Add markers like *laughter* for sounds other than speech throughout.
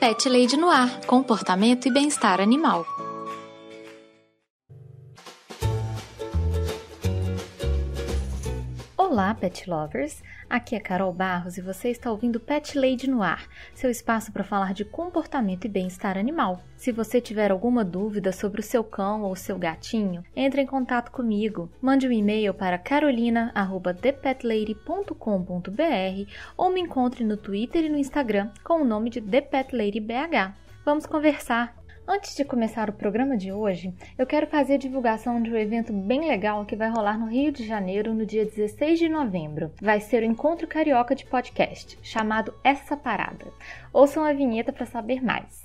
Pet Lady no Ar Comportamento e Bem-Estar Animal. Olá, pet lovers! Aqui é Carol Barros e você está ouvindo Pet Lady no Ar, seu espaço para falar de comportamento e bem-estar animal. Se você tiver alguma dúvida sobre o seu cão ou seu gatinho, entre em contato comigo. Mande um e-mail para carolina@thepetlady.com.br ou me encontre no Twitter e no Instagram com o nome de ThePetLadyBH. Vamos conversar! Antes de começar o programa de hoje, eu quero fazer a divulgação de um evento bem legal que vai rolar no Rio de Janeiro no dia 16 de novembro. Vai ser o Encontro Carioca de Podcast, chamado Essa Parada. Ouçam a vinheta para saber mais.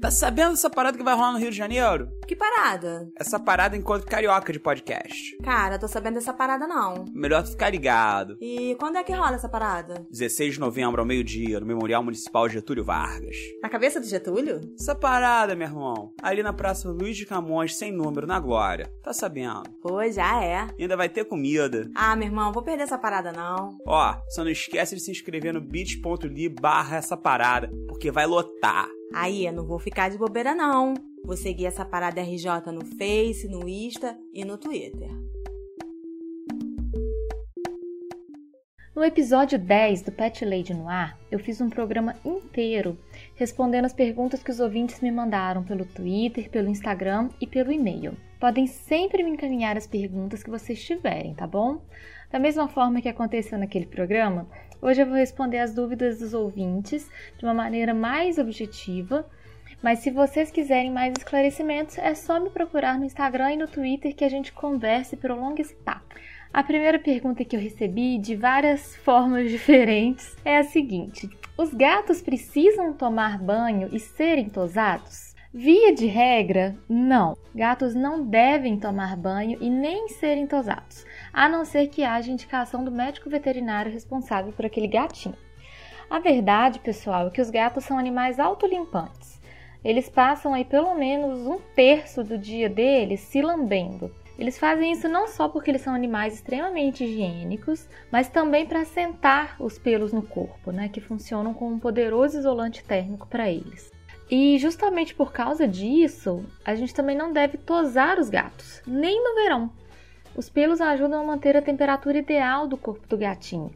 Tá sabendo dessa parada que vai rolar no Rio de Janeiro? Que parada? Essa parada encontro carioca de podcast. Cara, tô sabendo dessa parada não. Melhor tu ficar ligado. E quando é que rola essa parada? 16 de novembro ao meio-dia, no Memorial Municipal Getúlio Vargas. Na cabeça do Getúlio? Essa parada, meu irmão, ali na Praça Luiz de Camões, sem número, na Glória. Tá sabendo? Pô, já é. E ainda vai ter comida. Ah, meu irmão, vou perder essa parada não. Ó, só não esquece de se inscrever no bit.ly barra essa parada, porque vai lotar. Aí, eu não vou ficar de bobeira não. Vou seguir essa parada RJ no Face, no Insta e no Twitter. No episódio 10 do Pet Lady no Ar, eu fiz um programa inteiro respondendo as perguntas que os ouvintes me mandaram pelo Twitter, pelo Instagram e pelo e-mail. Podem sempre me encaminhar as perguntas que vocês tiverem, tá bom? Da mesma forma que aconteceu naquele programa, hoje eu vou responder as dúvidas dos ouvintes de uma maneira mais objetiva. Mas se vocês quiserem mais esclarecimentos, é só me procurar no Instagram e no Twitter que a gente converse e prolongue esse papo. A primeira pergunta que eu recebi de várias *laughs* formas diferentes é a seguinte: Os gatos precisam tomar banho e serem tosados? Via de regra, não. Gatos não devem tomar banho e nem serem tosados, a não ser que haja indicação do médico veterinário responsável por aquele gatinho. A verdade, pessoal, é que os gatos são animais autolimpantes. Eles passam aí pelo menos um terço do dia deles se lambendo. Eles fazem isso não só porque eles são animais extremamente higiênicos, mas também para sentar os pelos no corpo, né, que funcionam como um poderoso isolante térmico para eles. E justamente por causa disso, a gente também não deve tosar os gatos, nem no verão. Os pelos ajudam a manter a temperatura ideal do corpo do gatinho.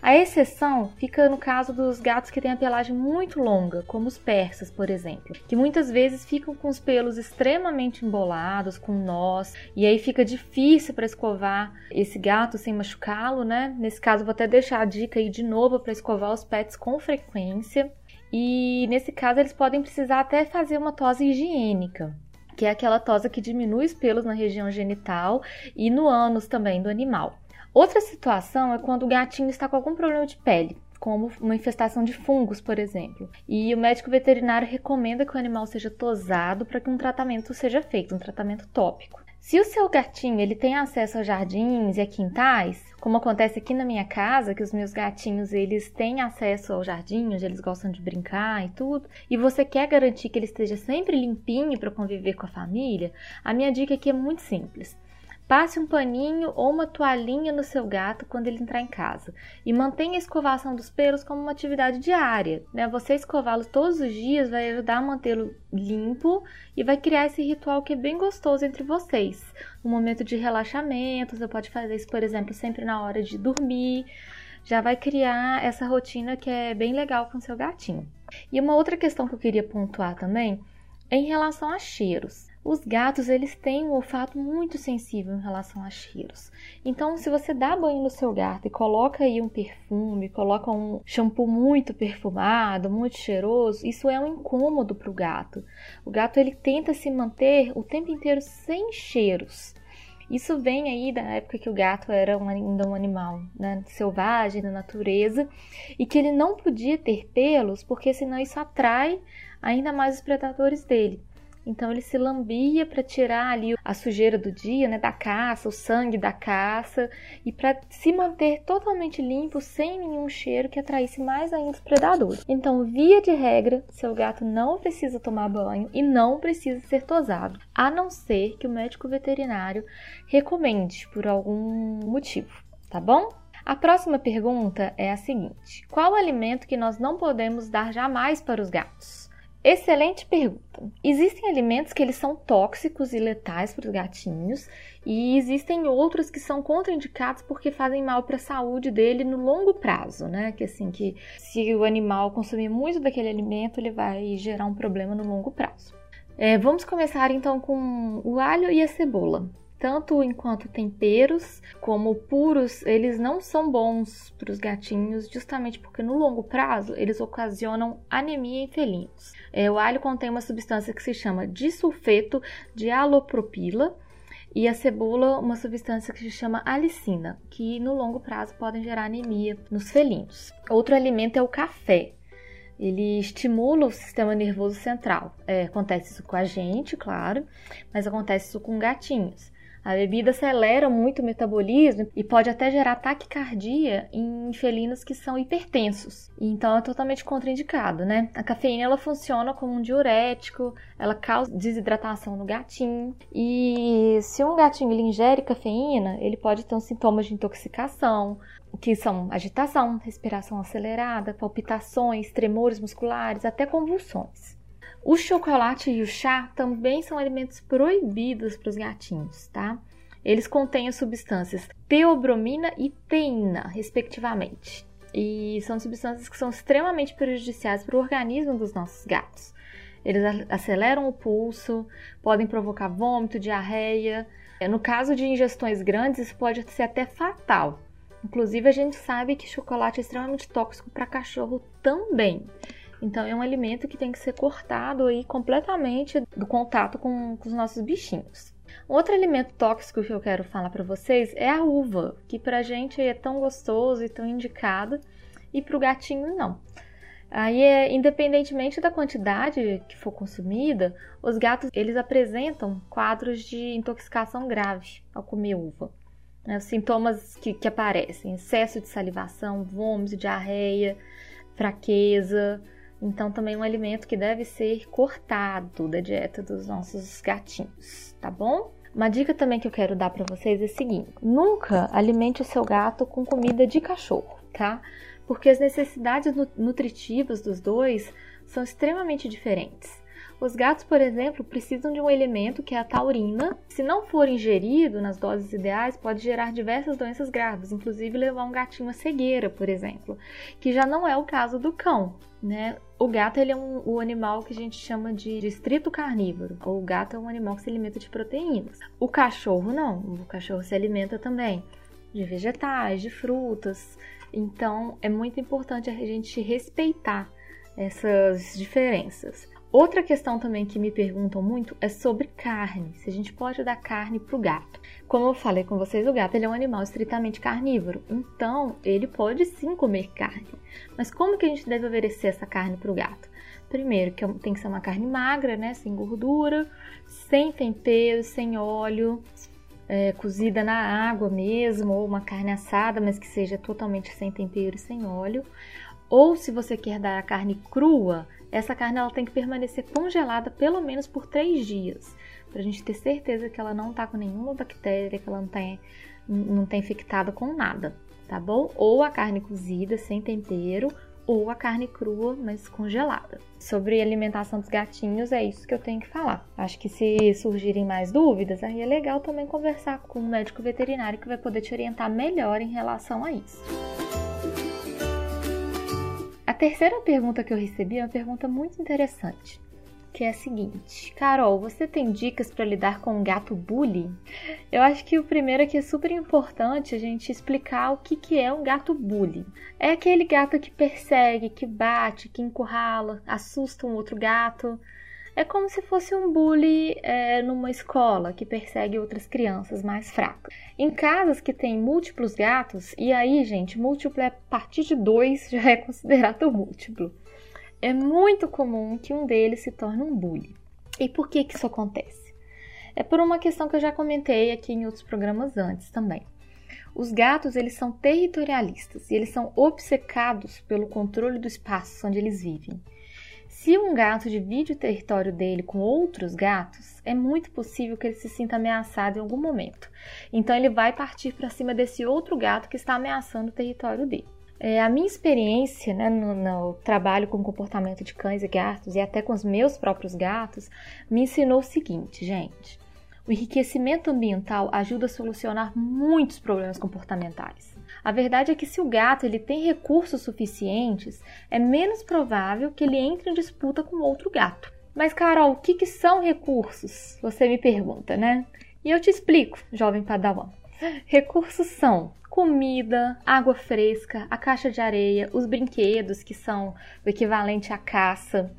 A exceção fica no caso dos gatos que têm a pelagem muito longa, como os persas, por exemplo, que muitas vezes ficam com os pelos extremamente embolados, com nós, e aí fica difícil para escovar esse gato sem machucá-lo, né? Nesse caso, vou até deixar a dica aí de novo para escovar os pets com frequência. E nesse caso, eles podem precisar até fazer uma tosse higiênica, que é aquela tosa que diminui os pelos na região genital e no ânus também do animal. Outra situação é quando o gatinho está com algum problema de pele, como uma infestação de fungos, por exemplo. E o médico veterinário recomenda que o animal seja tosado para que um tratamento seja feito, um tratamento tópico. Se o seu gatinho ele tem acesso a jardins e a quintais, como acontece aqui na minha casa, que os meus gatinhos eles têm acesso aos jardins, eles gostam de brincar e tudo, e você quer garantir que ele esteja sempre limpinho para conviver com a família, a minha dica aqui é muito simples. Passe um paninho ou uma toalhinha no seu gato quando ele entrar em casa e mantenha a escovação dos pelos como uma atividade diária. Né? Você escová-lo todos os dias vai ajudar a mantê-lo limpo e vai criar esse ritual que é bem gostoso entre vocês. Um momento de relaxamento, você pode fazer isso, por exemplo, sempre na hora de dormir. Já vai criar essa rotina que é bem legal com seu gatinho. E uma outra questão que eu queria pontuar também é em relação a cheiros. Os gatos, eles têm um olfato muito sensível em relação a cheiros. Então, se você dá banho no seu gato e coloca aí um perfume, coloca um shampoo muito perfumado, muito cheiroso, isso é um incômodo para o gato. O gato ele tenta se manter o tempo inteiro sem cheiros. Isso vem aí da época que o gato era um, ainda um animal né, selvagem, da natureza, e que ele não podia ter pelos, porque senão isso atrai ainda mais os predadores dele. Então ele se lambia para tirar ali a sujeira do dia, né, da caça, o sangue da caça e para se manter totalmente limpo, sem nenhum cheiro que atraísse mais ainda os predadores. Então, via de regra, seu gato não precisa tomar banho e não precisa ser tosado, a não ser que o médico veterinário recomende por algum motivo, tá bom? A próxima pergunta é a seguinte: qual alimento que nós não podemos dar jamais para os gatos? Excelente pergunta. Existem alimentos que eles são tóxicos e letais para os gatinhos e existem outros que são contraindicados porque fazem mal para a saúde dele no longo prazo, né? Que assim que se o animal consumir muito daquele alimento, ele vai gerar um problema no longo prazo. É, vamos começar então com o alho e a cebola tanto enquanto temperos como puros, eles não são bons para os gatinhos, justamente porque no longo prazo eles ocasionam anemia em felinos. É, o alho contém uma substância que se chama disulfeto de alopropila e a cebola uma substância que se chama alicina, que no longo prazo podem gerar anemia nos felinos. Outro alimento é o café. Ele estimula o sistema nervoso central. É, acontece isso com a gente, claro, mas acontece isso com gatinhos. A bebida acelera muito o metabolismo e pode até gerar taquicardia em felinos que são hipertensos. Então é totalmente contraindicado, né? A cafeína ela funciona como um diurético, ela causa desidratação no gatinho. E se um gatinho ele ingere cafeína, ele pode ter sintomas de intoxicação, que são agitação, respiração acelerada, palpitações, tremores musculares, até convulsões. O chocolate e o chá também são alimentos proibidos para os gatinhos, tá? Eles contêm as substâncias teobromina e teína, respectivamente. E são substâncias que são extremamente prejudiciais para o organismo dos nossos gatos. Eles aceleram o pulso, podem provocar vômito, diarreia. No caso de ingestões grandes, isso pode ser até fatal. Inclusive, a gente sabe que chocolate é extremamente tóxico para cachorro também. Então é um alimento que tem que ser cortado aí completamente do contato com, com os nossos bichinhos. Outro alimento tóxico que eu quero falar para vocês é a uva, que pra gente é tão gostoso e tão indicado e pro gatinho não. Aí, é, independentemente da quantidade que for consumida, os gatos eles apresentam quadros de intoxicação grave ao comer uva. Né? Os sintomas que, que aparecem: excesso de salivação, vômito, diarreia, fraqueza, então, também um alimento que deve ser cortado da dieta dos nossos gatinhos, tá bom? Uma dica também que eu quero dar para vocês é a seguinte: nunca alimente o seu gato com comida de cachorro, tá? Porque as necessidades nutritivas dos dois são extremamente diferentes. Os gatos, por exemplo, precisam de um elemento que é a taurina. Se não for ingerido nas doses ideais, pode gerar diversas doenças graves, inclusive levar um gatinho à cegueira, por exemplo, que já não é o caso do cão. Né? O gato ele é um, o animal que a gente chama de distrito carnívoro. O gato é um animal que se alimenta de proteínas. O cachorro não. O cachorro se alimenta também de vegetais, de frutas. Então é muito importante a gente respeitar essas diferenças. Outra questão também que me perguntam muito é sobre carne, se a gente pode dar carne para o gato. Como eu falei com vocês, o gato ele é um animal estritamente carnívoro, então ele pode sim comer carne. Mas como que a gente deve oferecer essa carne para o gato? Primeiro, que é tem que ser uma carne magra, né, sem gordura, sem tempero, sem óleo, é, cozida na água mesmo, ou uma carne assada, mas que seja totalmente sem tempero e sem óleo. Ou se você quer dar a carne crua, essa carne ela tem que permanecer congelada pelo menos por três dias, para a gente ter certeza que ela não está com nenhuma bactéria, que ela não está não tá infectada com nada, tá bom? Ou a carne cozida sem tempero, ou a carne crua, mas congelada. Sobre alimentação dos gatinhos, é isso que eu tenho que falar. Acho que se surgirem mais dúvidas, aí é legal também conversar com um médico veterinário que vai poder te orientar melhor em relação a isso. A terceira pergunta que eu recebi é uma pergunta muito interessante, que é a seguinte: Carol, você tem dicas para lidar com um gato bully? Eu acho que o primeiro aqui é super importante a gente explicar o que, que é um gato bully. É aquele gato que persegue, que bate, que encurrala, assusta um outro gato. É como se fosse um bully é, numa escola que persegue outras crianças mais fracas. Em casas que tem múltiplos gatos, e aí, gente, múltiplo é a partir de dois *laughs* já é considerado múltiplo. É muito comum que um deles se torne um bully. E por que, que isso acontece? É por uma questão que eu já comentei aqui em outros programas antes também. Os gatos, eles são territorialistas e eles são obcecados pelo controle do espaço onde eles vivem. Se um gato divide o território dele com outros gatos, é muito possível que ele se sinta ameaçado em algum momento. Então ele vai partir para cima desse outro gato que está ameaçando o território dele. É, a minha experiência né, no, no, trabalho com comportamento de cães e gatos e até com os meus próprios gatos me ensinou o seguinte, gente. O enriquecimento ambiental ajuda a solucionar muitos problemas comportamentais. A verdade é que se o gato ele tem recursos suficientes, é menos provável que ele entre em disputa com outro gato. Mas, Carol, o que, que são recursos? Você me pergunta, né? E eu te explico, jovem padawan. Recursos são comida, água fresca, a caixa de areia, os brinquedos, que são o equivalente à caça,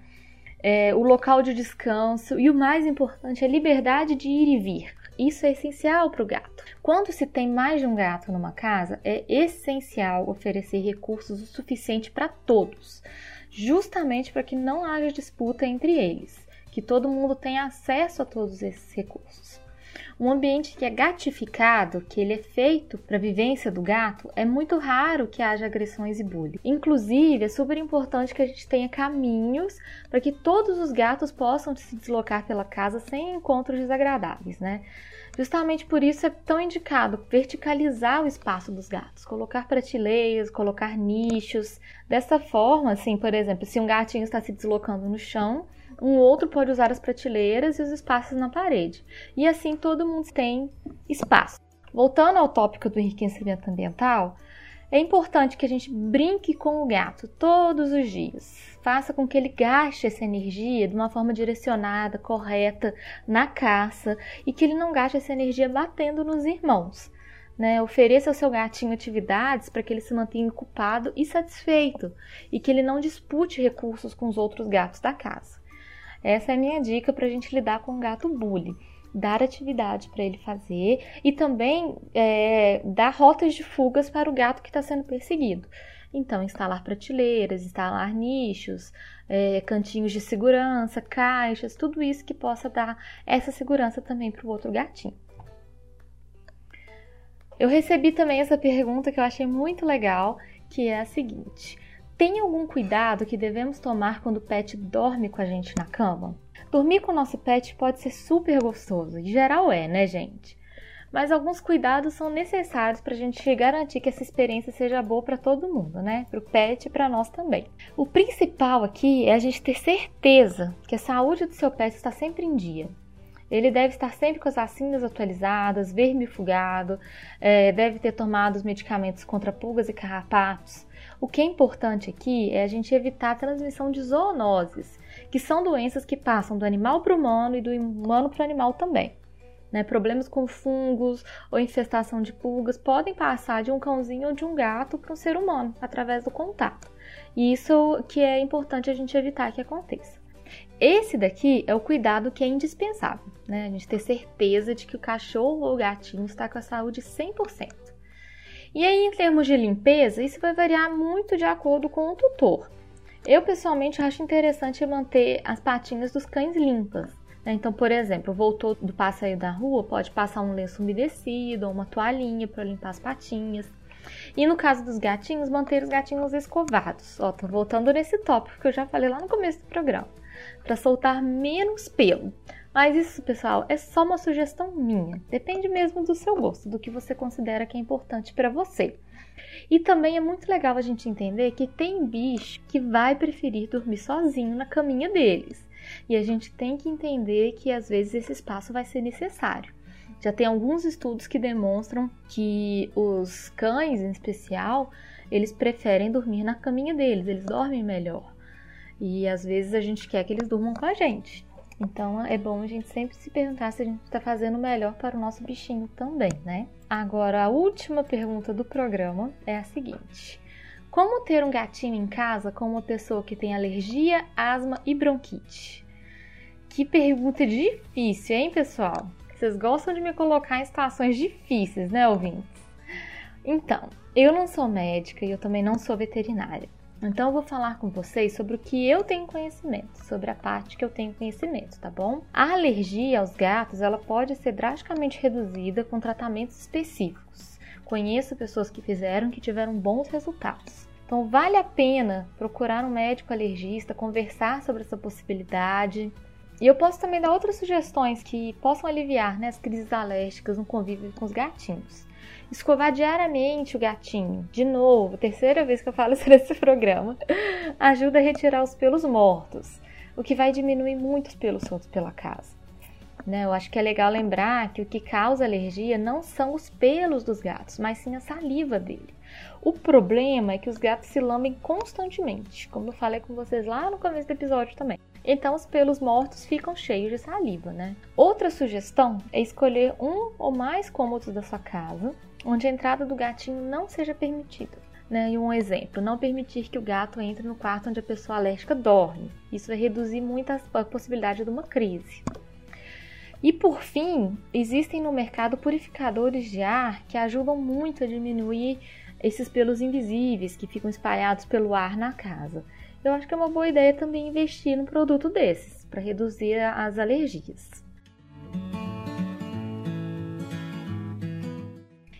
é, o local de descanso e o mais importante, a liberdade de ir e vir. Isso é essencial para o gato. Quando se tem mais de um gato numa casa, é essencial oferecer recursos o suficiente para todos, justamente para que não haja disputa entre eles, que todo mundo tenha acesso a todos esses recursos. Um ambiente que é gatificado, que ele é feito para a vivência do gato, é muito raro que haja agressões e bullying. Inclusive, é super importante que a gente tenha caminhos para que todos os gatos possam se deslocar pela casa sem encontros desagradáveis, né? Justamente por isso é tão indicado verticalizar o espaço dos gatos, colocar prateleiras, colocar nichos. Dessa forma, assim, por exemplo, se um gatinho está se deslocando no chão, um outro pode usar as prateleiras e os espaços na parede. E assim todo mundo tem espaço. Voltando ao tópico do enriquecimento ambiental, é importante que a gente brinque com o gato todos os dias. Faça com que ele gaste essa energia de uma forma direcionada, correta, na caça e que ele não gaste essa energia batendo nos irmãos. Né? Ofereça ao seu gatinho atividades para que ele se mantenha ocupado e satisfeito e que ele não dispute recursos com os outros gatos da casa. Essa é a minha dica para a gente lidar com o gato bully. Dar atividade para ele fazer e também é, dar rotas de fugas para o gato que está sendo perseguido. Então, instalar prateleiras, instalar nichos, é, cantinhos de segurança, caixas, tudo isso que possa dar essa segurança também para o outro gatinho. Eu recebi também essa pergunta que eu achei muito legal, que é a seguinte: tem algum cuidado que devemos tomar quando o pet dorme com a gente na cama? Dormir com o nosso pet pode ser super gostoso, em geral é, né, gente? Mas alguns cuidados são necessários para a gente garantir que essa experiência seja boa para todo mundo, né? Para o pet e para nós também. O principal aqui é a gente ter certeza que a saúde do seu pet está sempre em dia. Ele deve estar sempre com as vacinas atualizadas, vermifugado, é, deve ter tomado os medicamentos contra pulgas e carrapatos, o que é importante aqui é a gente evitar a transmissão de zoonoses, que são doenças que passam do animal para o humano e do humano para o animal também. Né? Problemas com fungos ou infestação de pulgas podem passar de um cãozinho ou de um gato para um ser humano através do contato. E isso que é importante a gente evitar que aconteça. Esse daqui é o cuidado que é indispensável, né? A gente ter certeza de que o cachorro ou o gatinho está com a saúde 100%. E aí, em termos de limpeza, isso vai variar muito de acordo com o tutor. Eu, pessoalmente, acho interessante manter as patinhas dos cães limpas. Né? Então, por exemplo, voltou do passeio da rua, pode passar um lenço umedecido ou uma toalhinha para limpar as patinhas. E no caso dos gatinhos, manter os gatinhos escovados. Ó, tô voltando nesse tópico que eu já falei lá no começo do programa. Para soltar menos pelo. Mas isso, pessoal, é só uma sugestão minha. Depende mesmo do seu gosto, do que você considera que é importante para você. E também é muito legal a gente entender que tem bicho que vai preferir dormir sozinho na caminha deles. E a gente tem que entender que às vezes esse espaço vai ser necessário. Já tem alguns estudos que demonstram que os cães, em especial, eles preferem dormir na caminha deles, eles dormem melhor. E às vezes a gente quer que eles durmam com a gente. Então é bom a gente sempre se perguntar se a gente está fazendo melhor para o nosso bichinho também, né? Agora, a última pergunta do programa é a seguinte: Como ter um gatinho em casa com uma pessoa que tem alergia, asma e bronquite? Que pergunta difícil, hein, pessoal? Vocês gostam de me colocar em situações difíceis, né, ouvintes? Então, eu não sou médica e eu também não sou veterinária. Então eu vou falar com vocês sobre o que eu tenho conhecimento, sobre a parte que eu tenho conhecimento, tá bom? A alergia aos gatos, ela pode ser drasticamente reduzida com tratamentos específicos. Conheço pessoas que fizeram que tiveram bons resultados. Então vale a pena procurar um médico alergista, conversar sobre essa possibilidade. E eu posso também dar outras sugestões que possam aliviar né, as crises alérgicas no convívio com os gatinhos. Escovar diariamente o gatinho, de novo, terceira vez que eu falo *laughs* isso nesse programa, ajuda a retirar os pelos mortos, o que vai diminuir muitos pelos soltos pela casa. Né? Eu acho que é legal lembrar que o que causa alergia não são os pelos dos gatos, mas sim a saliva dele. O problema é que os gatos se lambem constantemente, como eu falei com vocês lá no começo do episódio também. Então os pelos mortos ficam cheios de saliva, né? Outra sugestão é escolher um ou mais cômodos da sua casa onde a entrada do gatinho não seja permitida. Né? E um exemplo, não permitir que o gato entre no quarto onde a pessoa alérgica dorme. Isso vai reduzir muito a possibilidade de uma crise. E por fim, existem no mercado purificadores de ar que ajudam muito a diminuir esses pelos invisíveis que ficam espalhados pelo ar na casa. Eu acho que é uma boa ideia também investir num produto desses para reduzir as alergias.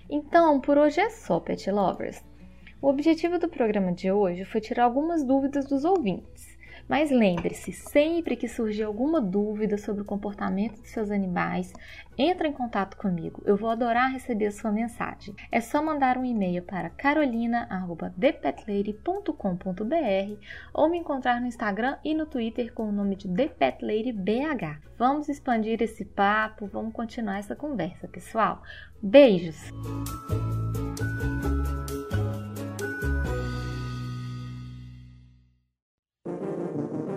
Então, por hoje é só, Pet Lovers. O objetivo do programa de hoje foi tirar algumas dúvidas dos ouvintes. Mas lembre-se, sempre que surgir alguma dúvida sobre o comportamento de seus animais, entre em contato comigo. Eu vou adorar receber a sua mensagem. É só mandar um e-mail para carolina@thepetlady.com.br ou me encontrar no Instagram e no Twitter com o nome de ThePetLadyBH. Vamos expandir esse papo, vamos continuar essa conversa, pessoal. Beijos.